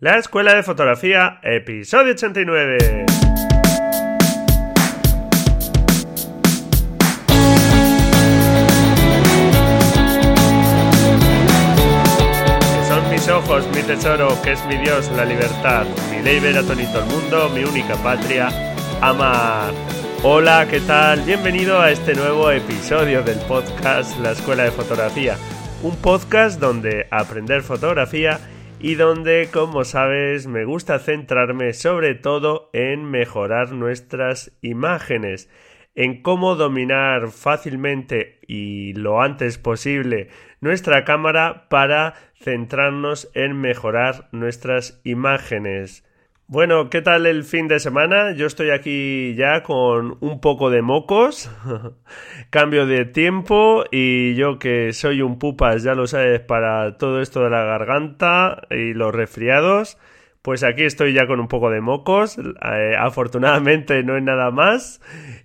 La Escuela de Fotografía, episodio 89. Son mis ojos, mi tesoro, que es mi Dios, la libertad, mi ley ver a todo el mundo, mi única patria, amar. Hola, ¿qué tal? Bienvenido a este nuevo episodio del podcast La Escuela de Fotografía, un podcast donde aprender fotografía y donde, como sabes, me gusta centrarme sobre todo en mejorar nuestras imágenes, en cómo dominar fácilmente y lo antes posible nuestra cámara para centrarnos en mejorar nuestras imágenes. Bueno, ¿qué tal el fin de semana? Yo estoy aquí ya con un poco de mocos, cambio de tiempo y yo que soy un pupas, ya lo sabes, para todo esto de la garganta y los resfriados, pues aquí estoy ya con un poco de mocos, eh, afortunadamente no es nada más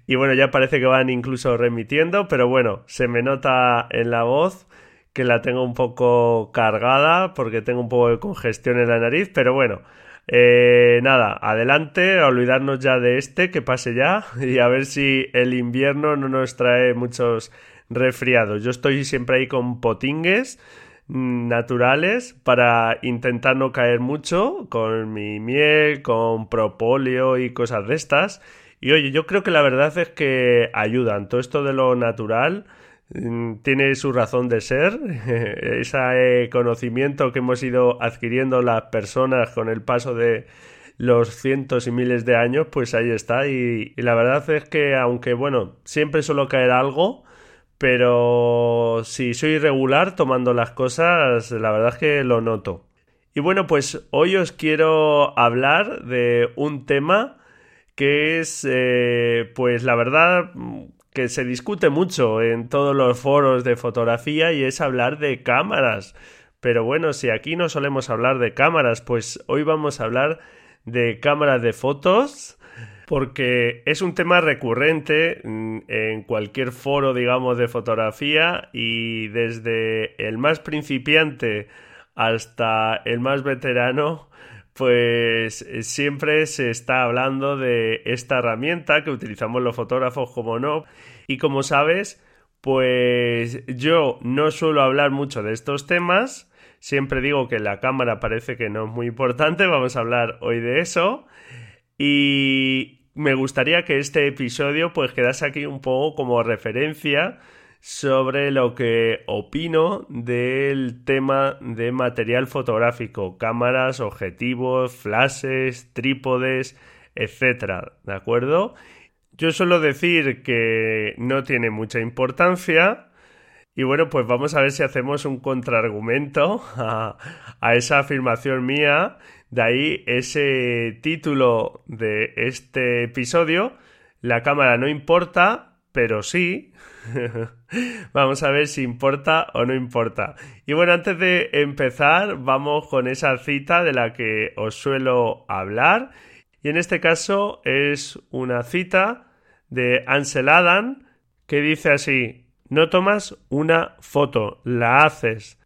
y bueno, ya parece que van incluso remitiendo, pero bueno, se me nota en la voz que la tengo un poco cargada porque tengo un poco de congestión en la nariz, pero bueno. Eh, nada, adelante, a olvidarnos ya de este, que pase ya y a ver si el invierno no nos trae muchos resfriados. Yo estoy siempre ahí con potingues mm, naturales para intentar no caer mucho con mi miel, con propóleo y cosas de estas. Y oye, yo creo que la verdad es que ayudan. Todo esto de lo natural tiene su razón de ser, ese conocimiento que hemos ido adquiriendo las personas con el paso de los cientos y miles de años, pues ahí está. Y, la verdad es que, aunque bueno, siempre suelo caer algo, pero si soy regular tomando las cosas, la verdad es que lo noto. Y bueno, pues hoy os quiero hablar de un tema que es, eh, pues la verdad, que se discute mucho en todos los foros de fotografía y es hablar de cámaras. Pero bueno, si aquí no solemos hablar de cámaras, pues hoy vamos a hablar de cámaras de fotos porque es un tema recurrente mm, en cualquier foro, digamos, de fotografía y desde el más principiante hasta el más veterano, pues siempre se está hablando de esta herramienta que utilizamos los fotógrafos como no y como sabes, pues yo no suelo hablar mucho de estos temas. Siempre digo que la cámara parece que no es muy importante. Vamos a hablar hoy de eso. Y me gustaría que este episodio pues quedase aquí un poco como referencia sobre lo que opino del tema de material fotográfico, cámaras, objetivos, flashes, trípodes, etcétera, ¿de acuerdo? Yo suelo decir que no tiene mucha importancia. Y bueno, pues vamos a ver si hacemos un contraargumento a, esa afirmación mía. De ahí ese título de este episodio. La cámara no importa, pero sí. vamos a ver si importa o no importa. Y bueno, antes de empezar, vamos con esa cita de la que os suelo hablar y en este caso es una cita de Ansel Adam que dice así, no tomas una foto, la haces.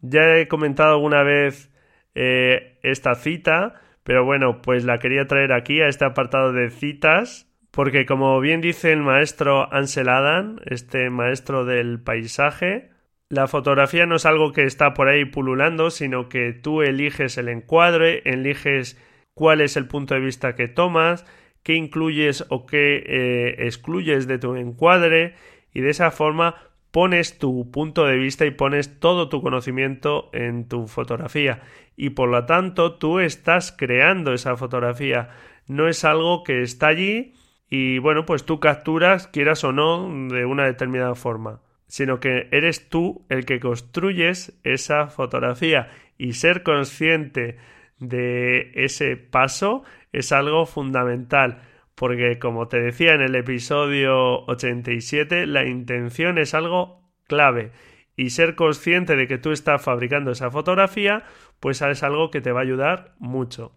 Ya he comentado alguna vez eh, esta cita, pero bueno, pues la quería traer aquí a este apartado de citas, porque como bien dice el maestro Ansel Adam, este maestro del paisaje, la fotografía no es algo que está por ahí pululando, sino que tú eliges el encuadre, eliges cuál es el punto de vista que tomas, qué incluyes o qué eh, excluyes de tu encuadre y de esa forma pones tu punto de vista y pones todo tu conocimiento en tu fotografía. Y por lo tanto tú estás creando esa fotografía. No es algo que está allí y bueno pues tú capturas quieras o no de una determinada forma sino que eres tú el que construyes esa fotografía. Y ser consciente de ese paso es algo fundamental porque como te decía en el episodio 87 la intención es algo clave y ser consciente de que tú estás fabricando esa fotografía pues es algo que te va a ayudar mucho.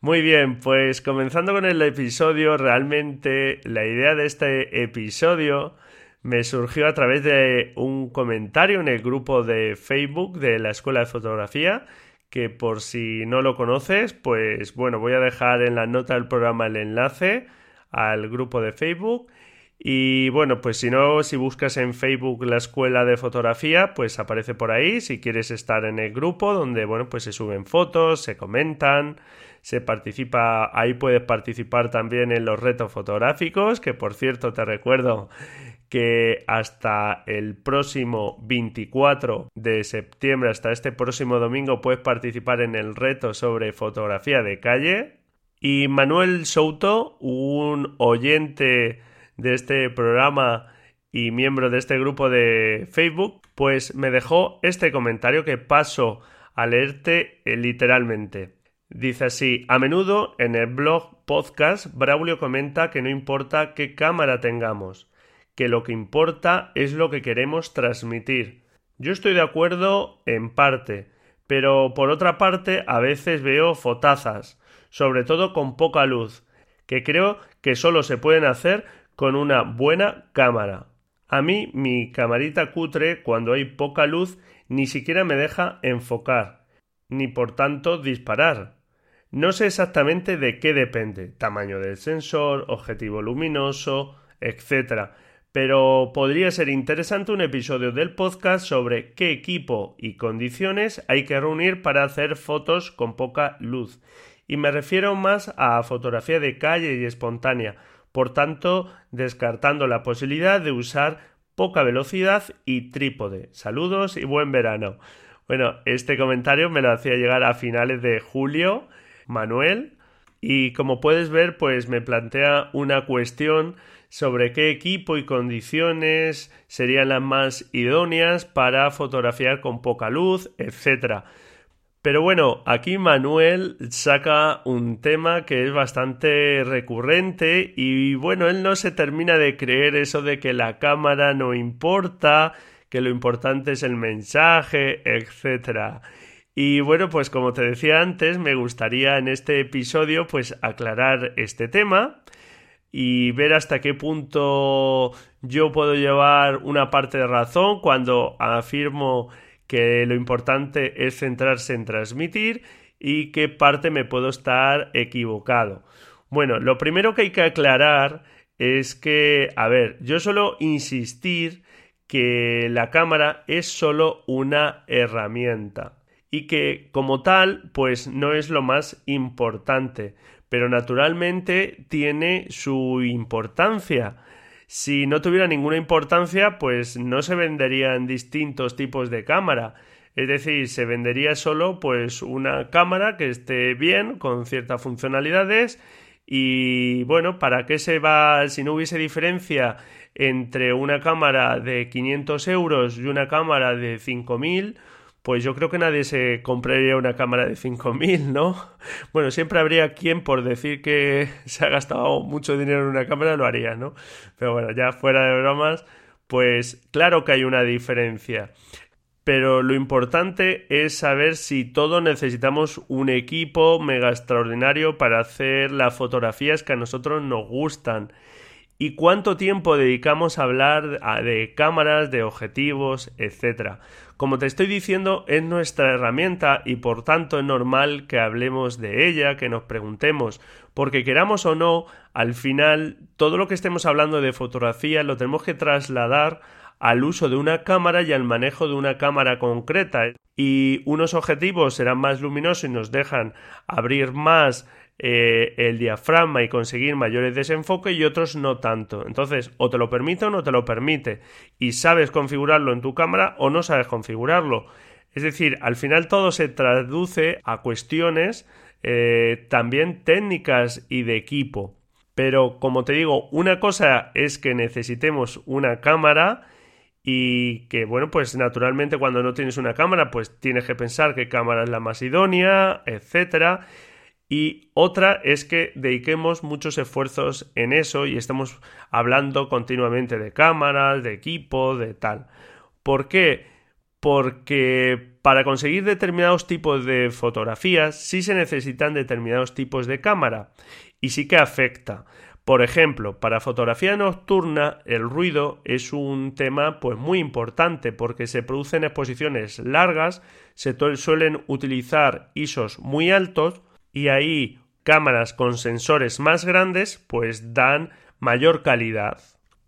Muy bien, pues comenzando con el episodio, realmente la idea de este episodio me surgió a través de un comentario en el grupo de Facebook de la Escuela de Fotografía que por si no lo conoces, pues bueno, voy a dejar en la nota del programa el enlace al grupo de Facebook. Y bueno, pues si no, si buscas en Facebook la escuela de fotografía, pues aparece por ahí si quieres estar en el grupo donde, bueno, pues se suben fotos, se comentan, se participa, ahí puedes participar también en los retos fotográficos, que por cierto te recuerdo que hasta el próximo 24 de septiembre, hasta este próximo domingo, puedes participar en el reto sobre fotografía de calle. Y Manuel Souto, un oyente de este programa y miembro de este grupo de Facebook, pues me dejó este comentario que paso a leerte eh, literalmente. Dice así, a menudo en el blog podcast Braulio comenta que no importa qué cámara tengamos, que lo que importa es lo que queremos transmitir. Yo estoy de acuerdo en parte, pero por otra parte a veces veo fotazas, sobre todo con poca luz, que creo que solo se pueden hacer con una buena cámara. A mí mi camarita cutre, cuando hay poca luz, ni siquiera me deja enfocar, ni por tanto disparar. No sé exactamente de qué depende, tamaño del sensor, objetivo luminoso, etc pero podría ser interesante un episodio del podcast sobre qué equipo y condiciones hay que reunir para hacer fotos con poca luz. Y me refiero más a fotografía de calle y espontánea, por tanto, descartando la posibilidad de usar poca velocidad y trípode. Saludos y buen verano. Bueno, este comentario me lo hacía llegar a finales de julio Manuel y como puedes ver, pues me plantea una cuestión sobre qué equipo y condiciones serían las más idóneas para fotografiar con poca luz, etc. Pero bueno, aquí Manuel saca un tema que es bastante recurrente y bueno, él no se termina de creer eso de que la cámara no importa, que lo importante es el mensaje, etc. Y bueno, pues como te decía antes, me gustaría en este episodio pues aclarar este tema y ver hasta qué punto yo puedo llevar una parte de razón cuando afirmo que lo importante es centrarse en transmitir y qué parte me puedo estar equivocado. Bueno, lo primero que hay que aclarar es que, a ver, yo solo insistir que la cámara es solo una herramienta y que como tal pues no es lo más importante pero naturalmente tiene su importancia. Si no tuviera ninguna importancia, pues no se venderían distintos tipos de cámara. Es decir, se vendería solo pues una cámara que esté bien, con ciertas funcionalidades y bueno, ¿para qué se va si no hubiese diferencia entre una cámara de 500 euros y una cámara de 5000? Pues yo creo que nadie se compraría una cámara de 5.000, ¿no? Bueno, siempre habría quien por decir que se ha gastado mucho dinero en una cámara lo haría, ¿no? Pero bueno, ya fuera de bromas, pues claro que hay una diferencia. Pero lo importante es saber si todos necesitamos un equipo mega extraordinario para hacer las fotografías que a nosotros nos gustan. Y cuánto tiempo dedicamos a hablar de cámaras, de objetivos, etcétera. Como te estoy diciendo, es nuestra herramienta y por tanto es normal que hablemos de ella, que nos preguntemos, porque queramos o no, al final todo lo que estemos hablando de fotografía lo tenemos que trasladar al uso de una cámara y al manejo de una cámara concreta. Y unos objetivos serán más luminosos y nos dejan abrir más eh, el diafragma y conseguir mayores desenfoques y otros no tanto. Entonces, o te lo permite o no te lo permite. Y sabes configurarlo en tu cámara o no sabes configurarlo. Es decir, al final todo se traduce a cuestiones eh, también técnicas y de equipo. Pero como te digo, una cosa es que necesitemos una cámara y que bueno, pues naturalmente cuando no tienes una cámara, pues tienes que pensar qué cámara es la más idónea, etcétera y otra es que dediquemos muchos esfuerzos en eso y estemos hablando continuamente de cámaras, de equipo, de tal. ¿Por qué? Porque para conseguir determinados tipos de fotografías sí se necesitan determinados tipos de cámara y sí que afecta. Por ejemplo, para fotografía nocturna el ruido es un tema pues muy importante porque se producen exposiciones largas, se suelen utilizar ISOs muy altos y ahí cámaras con sensores más grandes pues dan mayor calidad.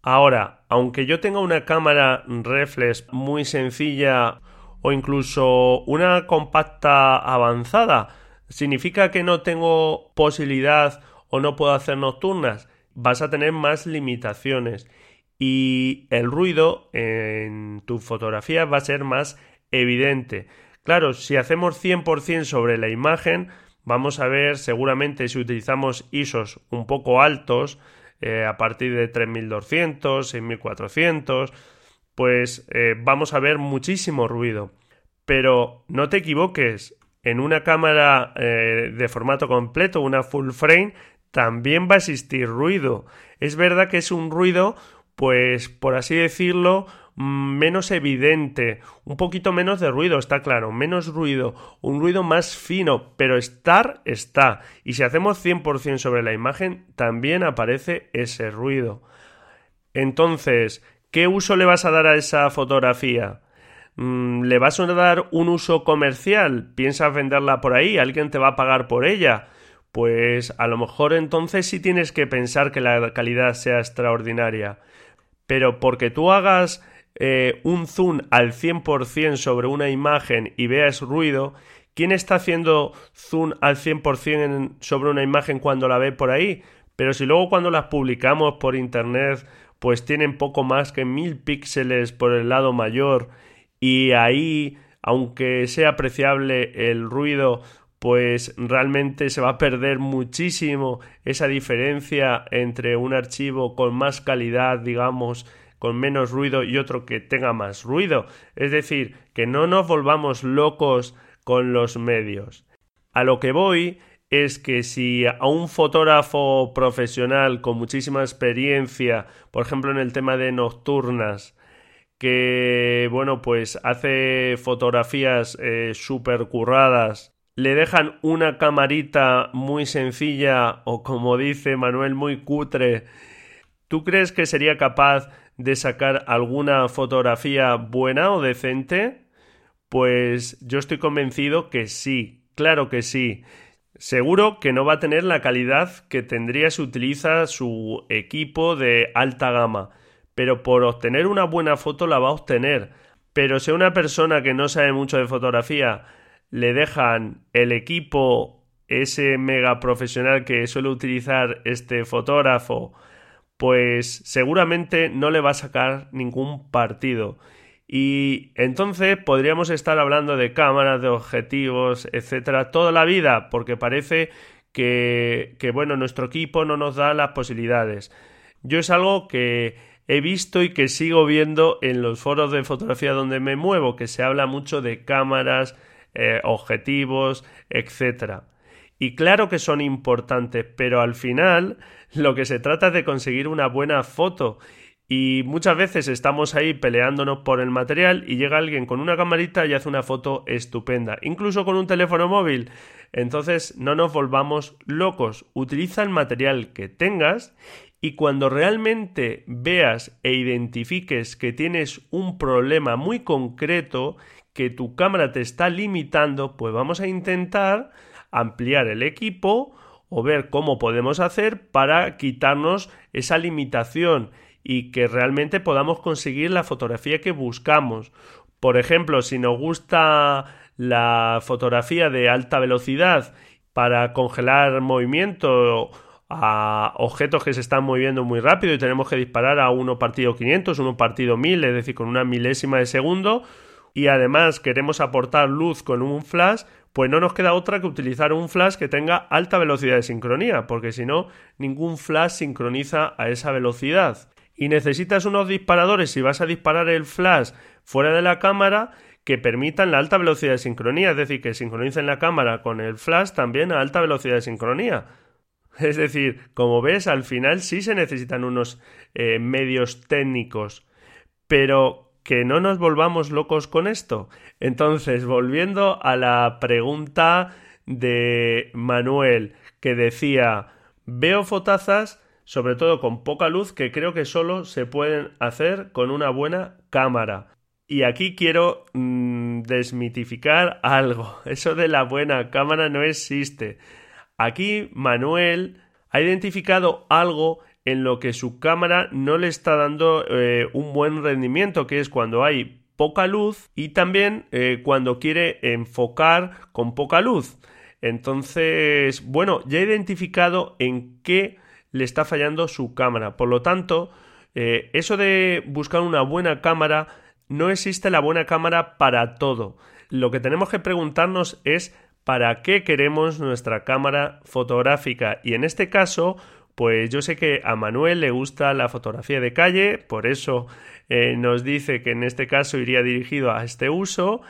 Ahora, aunque yo tenga una cámara reflex muy sencilla o incluso una compacta avanzada, ¿significa que no tengo posibilidad o no puedo hacer nocturnas? Vas a tener más limitaciones y el ruido en tu fotografía va a ser más evidente. Claro, si hacemos 100% sobre la imagen, vamos a ver seguramente si utilizamos ISOs un poco altos, eh, a partir de 3200, 6400, pues eh, vamos a ver muchísimo ruido. Pero no te equivoques, en una cámara eh, de formato completo, una full frame, también va a existir ruido. Es verdad que es un ruido, pues por así decirlo, menos evidente, un poquito menos de ruido, está claro, menos ruido, un ruido más fino, pero estar está. Y si hacemos 100% sobre la imagen, también aparece ese ruido. Entonces, ¿qué uso le vas a dar a esa fotografía? Mm, ¿Le vas a dar un uso comercial? ¿Piensas venderla por ahí? ¿Alguien te va a pagar por ella? Pues a lo mejor entonces sí tienes que pensar que la calidad sea extraordinaria. Pero porque tú hagas eh, un zoom al 100% sobre una imagen y veas ruido, ¿quién está haciendo zoom al 100% sobre una imagen cuando la ve por ahí? Pero si luego cuando las publicamos por internet pues tienen poco más que mil píxeles por el lado mayor y ahí, aunque sea apreciable el ruido, pues realmente se va a perder muchísimo esa diferencia entre un archivo con más calidad, digamos, con menos ruido y otro que tenga más ruido. Es decir, que no nos volvamos locos con los medios. A lo que voy es que si a un fotógrafo profesional con muchísima experiencia, por ejemplo en el tema de nocturnas, que bueno, pues hace fotografías eh, super curradas, le dejan una camarita muy sencilla o como dice Manuel muy cutre, ¿tú crees que sería capaz de sacar alguna fotografía buena o decente? Pues yo estoy convencido que sí, claro que sí. Seguro que no va a tener la calidad que tendría si utiliza su equipo de alta gama, pero por obtener una buena foto la va a obtener. Pero si a una persona que no sabe mucho de fotografía le dejan el equipo, ese mega profesional que suele utilizar este fotógrafo, pues seguramente no le va a sacar ningún partido. Y entonces podríamos estar hablando de cámaras, de objetivos, etcétera, toda la vida, porque parece que, que, bueno, nuestro equipo no nos da las posibilidades. Yo es algo que he visto y que sigo viendo en los foros de fotografía donde me muevo, que se habla mucho de cámaras, eh, objetivos, etcétera. Y claro que son importantes, pero al final lo que se trata es de conseguir una buena foto. Y muchas veces estamos ahí peleándonos por el material y llega alguien con una camarita y hace una foto estupenda, incluso con un teléfono móvil. Entonces no nos volvamos locos, utiliza el material que tengas y cuando realmente veas e identifiques que tienes un problema muy concreto, que tu cámara te está limitando, pues vamos a intentar ampliar el equipo o ver cómo podemos hacer para quitarnos esa limitación y que realmente podamos conseguir la fotografía que buscamos. Por ejemplo, si nos gusta la fotografía de alta velocidad para congelar movimiento a objetos que se están moviendo muy rápido y tenemos que disparar a uno partido 500, uno partido 1000, es decir, con una milésima de segundo y además queremos aportar luz con un flash, pues no nos queda otra que utilizar un flash que tenga alta velocidad de sincronía, porque si no, ningún flash sincroniza a esa velocidad. Y necesitas unos disparadores si vas a disparar el flash fuera de la cámara que permitan la alta velocidad de sincronía, es decir, que sincronicen la cámara con el flash también a alta velocidad de sincronía. Es decir, como ves, al final sí se necesitan unos eh, medios técnicos, pero que no nos volvamos locos con esto. Entonces, volviendo a la pregunta de Manuel, que decía, veo fotazas sobre todo con poca luz, que creo que solo se pueden hacer con una buena cámara. Y aquí quiero mm, desmitificar algo. Eso de la buena cámara no existe. Aquí Manuel ha identificado algo en lo que su cámara no le está dando eh, un buen rendimiento, que es cuando hay poca luz y también eh, cuando quiere enfocar con poca luz. Entonces, bueno, ya he identificado en qué le está fallando su cámara. Por lo tanto, eh, eso de buscar una buena cámara, no existe la buena cámara para todo. Lo que tenemos que preguntarnos es para qué queremos nuestra cámara fotográfica. Y en este caso, pues yo sé que a Manuel le gusta la fotografía de calle, por eso eh, nos dice que en este caso iría dirigido a este uso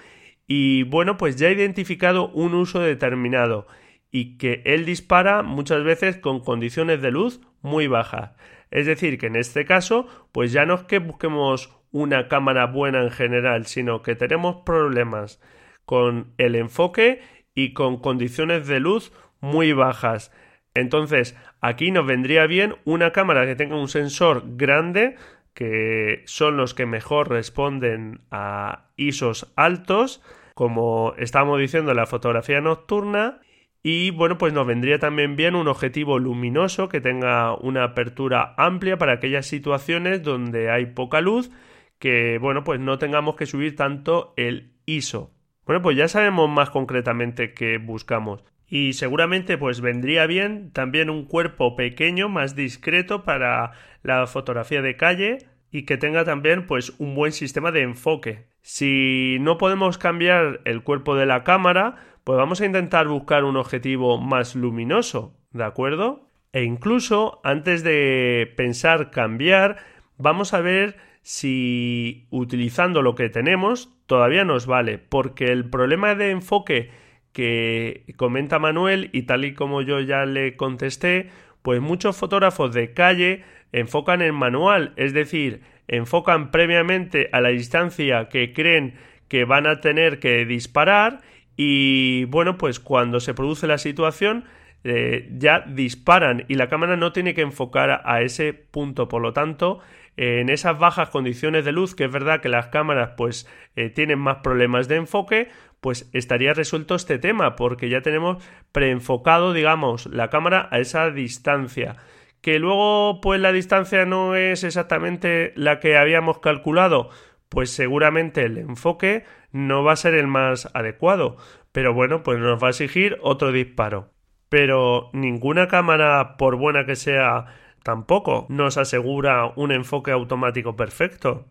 y bueno, pues ya ha identificado un uso determinado y que él dispara muchas veces con condiciones de luz muy bajas. Es decir, que en este caso, pues ya no es que busquemos una cámara buena en general, sino que tenemos problemas con el enfoque y con condiciones de luz muy bajas. Entonces, aquí nos vendría bien una cámara que tenga un sensor grande, que son los que mejor responden a ISOs altos, como estamos diciendo la fotografía nocturna. Y bueno, pues nos vendría también bien un objetivo luminoso que tenga una apertura amplia para aquellas situaciones donde hay poca luz, que bueno, pues no tengamos que subir tanto el ISO. Bueno, pues ya sabemos más concretamente qué buscamos y seguramente pues vendría bien también un cuerpo pequeño más discreto para la fotografía de calle y que tenga también pues un buen sistema de enfoque. Si no podemos cambiar el cuerpo de la cámara, pues vamos a intentar buscar un objetivo más luminoso, ¿de acuerdo? E incluso antes de pensar cambiar, vamos a ver si utilizando lo que tenemos todavía nos vale, porque el problema de enfoque que comenta Manuel y tal y como yo ya le contesté, pues muchos fotógrafos de calle enfocan en manual, es decir, enfocan previamente a la distancia que creen que van a tener que disparar y bueno, pues cuando se produce la situación eh, ya disparan y la cámara no tiene que enfocar a ese punto, por lo tanto, en esas bajas condiciones de luz, que es verdad que las cámaras pues eh, tienen más problemas de enfoque, pues estaría resuelto este tema, porque ya tenemos preenfocado, digamos, la cámara a esa distancia. Que luego, pues la distancia no es exactamente la que habíamos calculado, pues seguramente el enfoque no va a ser el más adecuado. Pero bueno, pues nos va a exigir otro disparo. Pero ninguna cámara, por buena que sea, tampoco nos asegura un enfoque automático perfecto.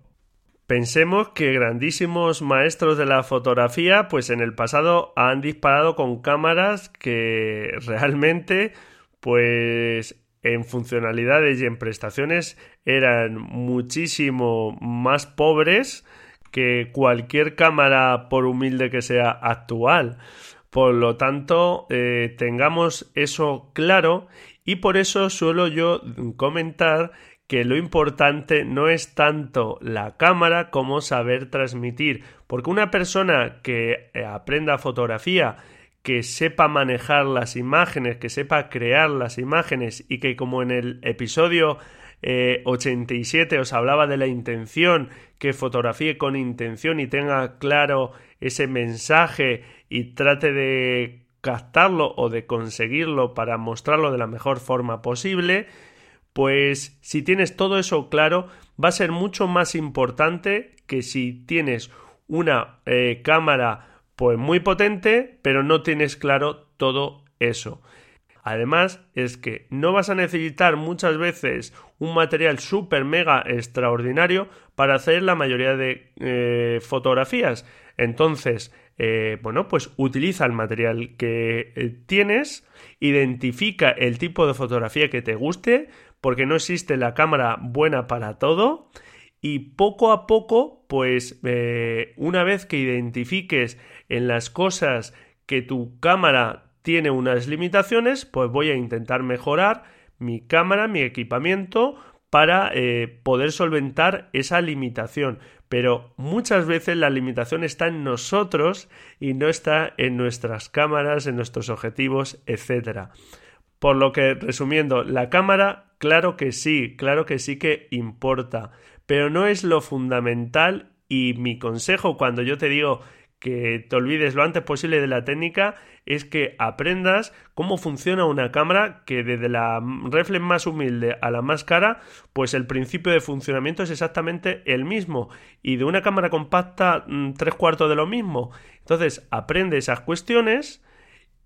Pensemos que grandísimos maestros de la fotografía, pues en el pasado han disparado con cámaras que realmente, pues en funcionalidades y en prestaciones eran muchísimo más pobres que cualquier cámara, por humilde que sea, actual. Por lo tanto, eh, tengamos eso claro y por eso suelo yo comentar que lo importante no es tanto la cámara como saber transmitir, porque una persona que eh, aprenda fotografía, que sepa manejar las imágenes, que sepa crear las imágenes y que como en el episodio 87 eh, os hablaba de la intención, que fotografíe con intención y tenga claro ese mensaje y trate de captarlo o de conseguirlo para mostrarlo de la mejor forma posible, pues si tienes todo eso claro, va a ser mucho más importante que si tienes una eh, cámara pues muy potente, pero no tienes claro todo eso. Además, es que no vas a necesitar muchas veces un material súper mega extraordinario para hacer la mayoría de eh, fotografías. Entonces, eh, bueno, pues utiliza el material que tienes, identifica el tipo de fotografía que te guste, porque no existe la cámara buena para todo y poco a poco, pues eh, una vez que identifiques en las cosas que tu cámara tiene unas limitaciones, pues voy a intentar mejorar mi cámara, mi equipamiento para eh, poder solventar esa limitación. Pero muchas veces la limitación está en nosotros y no está en nuestras cámaras, en nuestros objetivos, etc. Por lo que, resumiendo, la cámara Claro que sí, claro que sí que importa, pero no es lo fundamental y mi consejo cuando yo te digo que te olvides lo antes posible de la técnica es que aprendas cómo funciona una cámara que desde la reflex más humilde a la más cara pues el principio de funcionamiento es exactamente el mismo y de una cámara compacta mm, tres cuartos de lo mismo. Entonces aprende esas cuestiones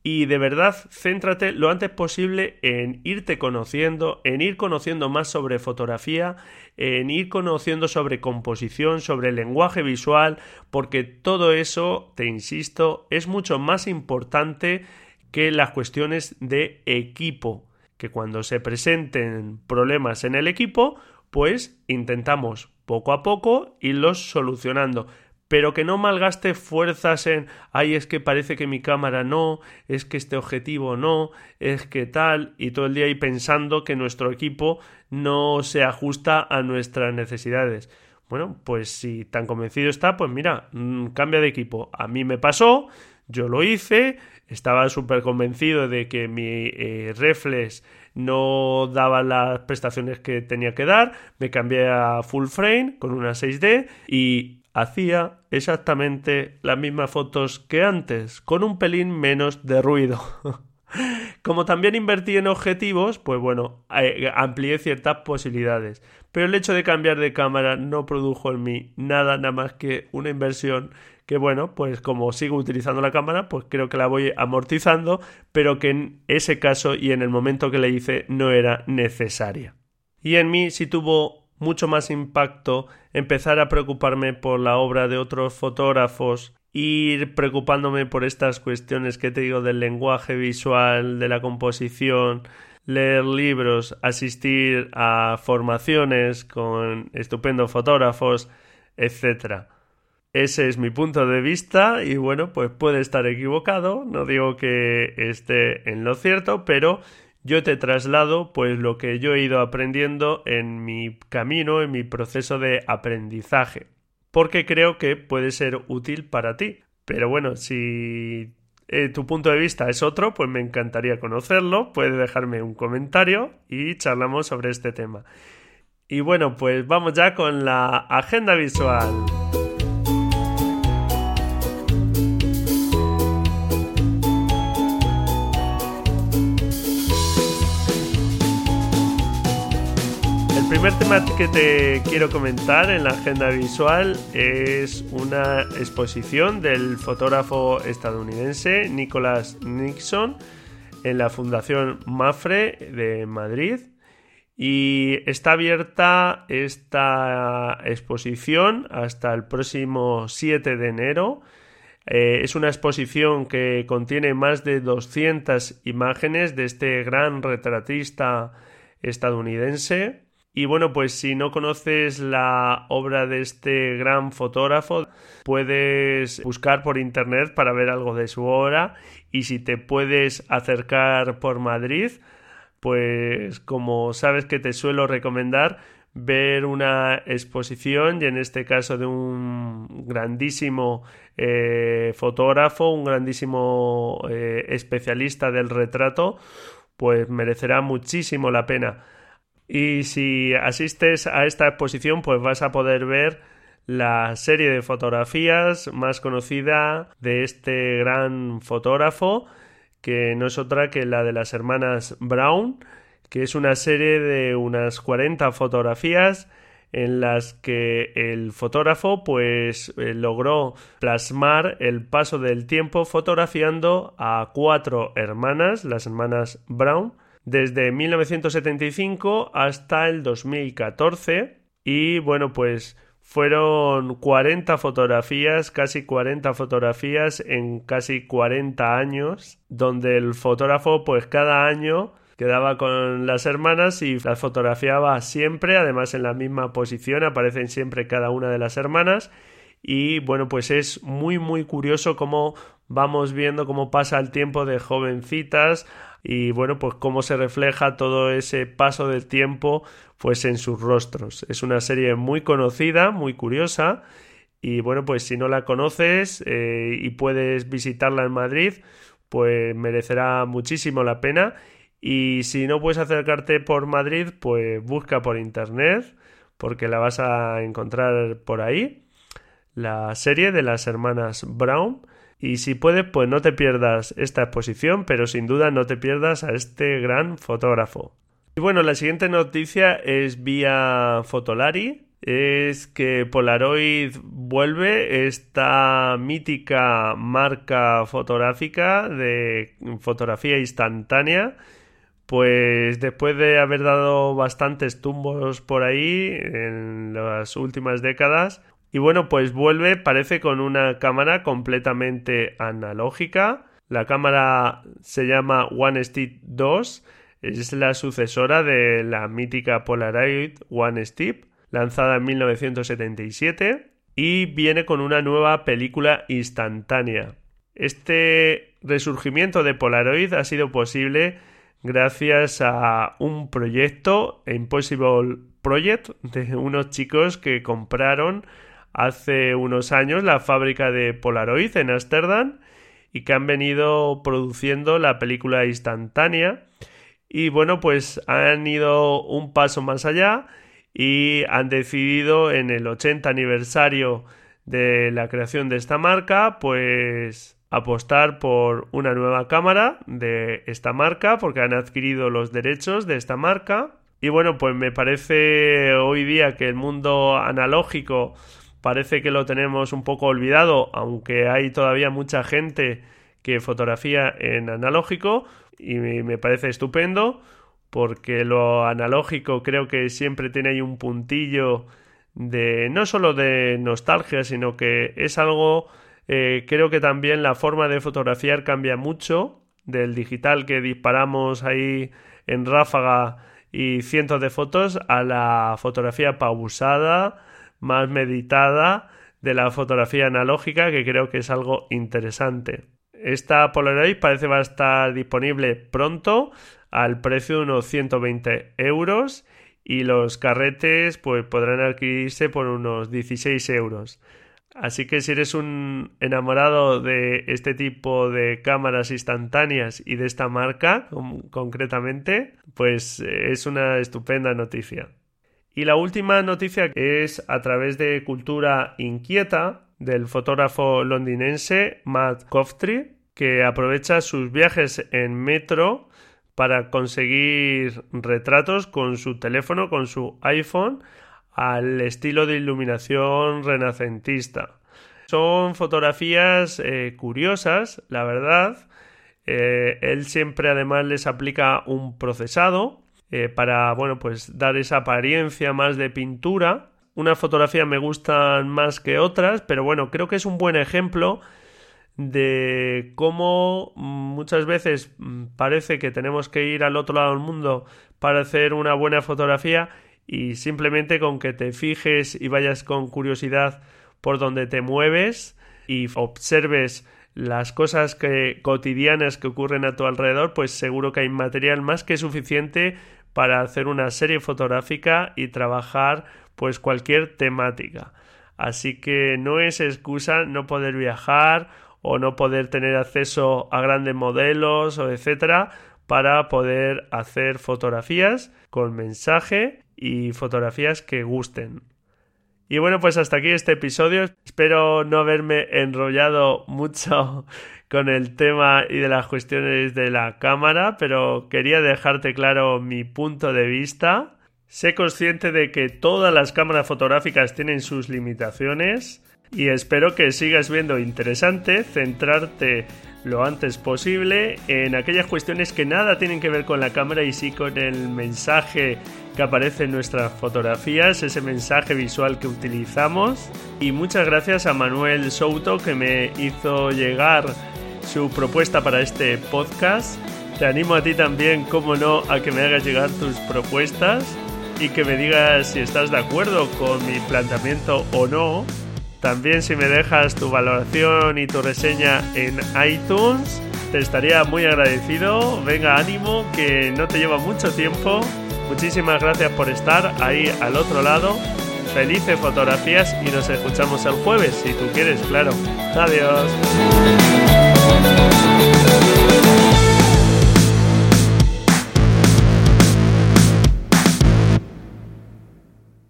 y de verdad céntrate lo antes posible en irte conociendo, en ir conociendo más sobre fotografía, en ir conociendo sobre composición, sobre lenguaje visual, porque todo eso, te insisto, es mucho más importante que las cuestiones de equipo, que cuando se presenten problemas en el equipo, pues intentamos poco a poco irlos solucionando pero que no malgaste fuerzas en, ay, es que parece que mi cámara no, es que este objetivo no, es que tal, y todo el día ahí pensando que nuestro equipo no se ajusta a nuestras necesidades. Bueno, pues si tan convencido está, pues mira, mm, cambia de equipo. A mí me pasó, yo lo hice, estaba súper convencido de que mi eh, reflex no daba las prestaciones que tenía que dar, me cambié a full frame con una 6D y hacía exactamente las mismas fotos que antes, con un pelín menos de ruido. Como también invertí en objetivos, pues bueno, eh, amplié ciertas posibilidades. Pero el hecho de cambiar de cámara no produjo en mí nada, nada más que una inversión que bueno, pues como sigo utilizando la cámara, pues creo que la voy amortizando, pero que en ese caso y en el momento que le hice no era necesaria. Y en mí sí tuvo mucho más impacto empezar a preocuparme por la obra de otros fotógrafos, ir preocupándome por estas cuestiones que te digo del lenguaje visual, de la composición, leer libros, asistir a formaciones con estupendos fotógrafos, etc. Ese es mi punto de vista y bueno, pues puede estar equivocado, no digo que esté en lo cierto, pero yo te traslado pues lo que yo he ido aprendiendo en mi camino, en mi proceso de aprendizaje, porque creo que puede ser útil para ti. Pero bueno, si eh, tu punto de vista es otro, pues me encantaría conocerlo, puedes dejarme un comentario y charlamos sobre este tema. Y bueno, pues vamos ya con la agenda visual. Primer tema que te quiero comentar en la agenda visual es una exposición del fotógrafo estadounidense Nicholas Nixon en la Fundación Mafre de Madrid y está abierta esta exposición hasta el próximo 7 de enero. Eh, es una exposición que contiene más de 200 imágenes de este gran retratista estadounidense y bueno, pues si no conoces la obra de este gran fotógrafo, puedes buscar por internet para ver algo de su obra y si te puedes acercar por Madrid, pues como sabes que te suelo recomendar ver una exposición y en este caso de un grandísimo eh, fotógrafo, un grandísimo eh, especialista del retrato, pues merecerá muchísimo la pena. Y si asistes a esta exposición, pues vas a poder ver la serie de fotografías más conocida de este gran fotógrafo, que no es otra que la de las hermanas Brown, que es una serie de unas 40 fotografías en las que el fotógrafo pues eh, logró plasmar el paso del tiempo fotografiando a cuatro hermanas, las hermanas Brown, desde 1975 hasta el 2014 y bueno pues fueron 40 fotografías, casi 40 fotografías en casi 40 años, donde el fotógrafo pues cada año quedaba con las hermanas y las fotografiaba siempre, además en la misma posición, aparecen siempre cada una de las hermanas. Y bueno pues es muy muy curioso cómo vamos viendo cómo pasa el tiempo de jovencitas y bueno, pues cómo se refleja todo ese paso del tiempo pues en sus rostros. Es una serie muy conocida, muy curiosa y bueno, pues si no la conoces eh, y puedes visitarla en Madrid, pues merecerá muchísimo la pena Y si no puedes acercarte por Madrid, pues busca por internet, porque la vas a encontrar por ahí. La serie de las hermanas Brown. Y si puedes, pues no te pierdas esta exposición, pero sin duda no te pierdas a este gran fotógrafo. Y bueno, la siguiente noticia es vía Fotolari. Es que Polaroid vuelve esta mítica marca fotográfica de fotografía instantánea pues después de haber dado bastantes tumbos por ahí en las últimas décadas, y bueno, pues vuelve, parece con una cámara completamente analógica. La cámara se llama One Step 2, es la sucesora de la mítica Polaroid One Step, lanzada en 1977, y viene con una nueva película instantánea. Este resurgimiento de Polaroid ha sido posible gracias a un proyecto, Impossible Project, de unos chicos que compraron hace unos años la fábrica de Polaroid en Ámsterdam y que han venido produciendo la película instantánea y bueno pues han ido un paso más allá y han decidido en el 80 aniversario de la creación de esta marca pues apostar por una nueva cámara de esta marca porque han adquirido los derechos de esta marca. Y bueno, pues me parece hoy día que el mundo analógico parece que lo tenemos un poco olvidado, aunque hay todavía mucha gente que fotografía en analógico y me parece estupendo porque lo analógico creo que siempre tiene ahí un puntillo de no solo de nostalgia, sino que es algo eh, creo que también la forma de fotografiar cambia mucho del digital que disparamos ahí en ráfaga y cientos de fotos a la fotografía pausada, más meditada de la fotografía analógica que creo que es algo interesante. Esta Polaroid parece va a estar disponible pronto al precio de unos 120 euros y los carretes pues podrán adquirirse por unos 16 euros. Así que si eres un enamorado de este tipo de cámaras instantáneas y de esta marca concretamente, pues eh, es una estupenda noticia. Y la última noticia es a través de Cultura Inquieta del fotógrafo londinense Matt Coftry, que aprovecha sus viajes en metro para conseguir retratos con su teléfono, con su iPhone, al estilo de iluminación renacentista. Son fotografías eh, curiosas, la verdad. Eh, él siempre además les aplica un procesado eh, para, bueno, pues dar esa apariencia más de pintura. Una fotografía me gustan más que otras, pero bueno, creo que es un buen ejemplo de cómo muchas veces mm, parece que tenemos que ir al otro lado del mundo para hacer una buena fotografía y simplemente con que te fijes y vayas con curiosidad por donde te mueves y observes las cosas que, cotidianas que ocurren a tu alrededor, pues seguro que hay material más que suficiente para hacer una serie fotográfica y trabajar pues cualquier temática. Así que no es excusa no poder viajar o no poder tener acceso a grandes modelos o etcétera para poder hacer fotografías con mensaje y fotografías que gusten. Y bueno, pues hasta aquí este episodio. Espero no haberme enrollado mucho con el tema y de las cuestiones de la cámara, pero quería dejarte claro mi punto de vista. Sé consciente de que todas las cámaras fotográficas tienen sus limitaciones y espero que sigas viendo interesante centrarte lo antes posible en aquellas cuestiones que nada tienen que ver con la cámara y sí con el mensaje que aparece en nuestras fotografías, ese mensaje visual que utilizamos. Y muchas gracias a Manuel Souto que me hizo llegar su propuesta para este podcast. Te animo a ti también, como no, a que me hagas llegar tus propuestas y que me digas si estás de acuerdo con mi planteamiento o no también si me dejas tu valoración y tu reseña en iTunes, te estaría muy agradecido. Venga, ánimo, que no te lleva mucho tiempo. Muchísimas gracias por estar ahí al otro lado. Felices fotografías y nos escuchamos el jueves, si tú quieres, claro. Adiós. Thank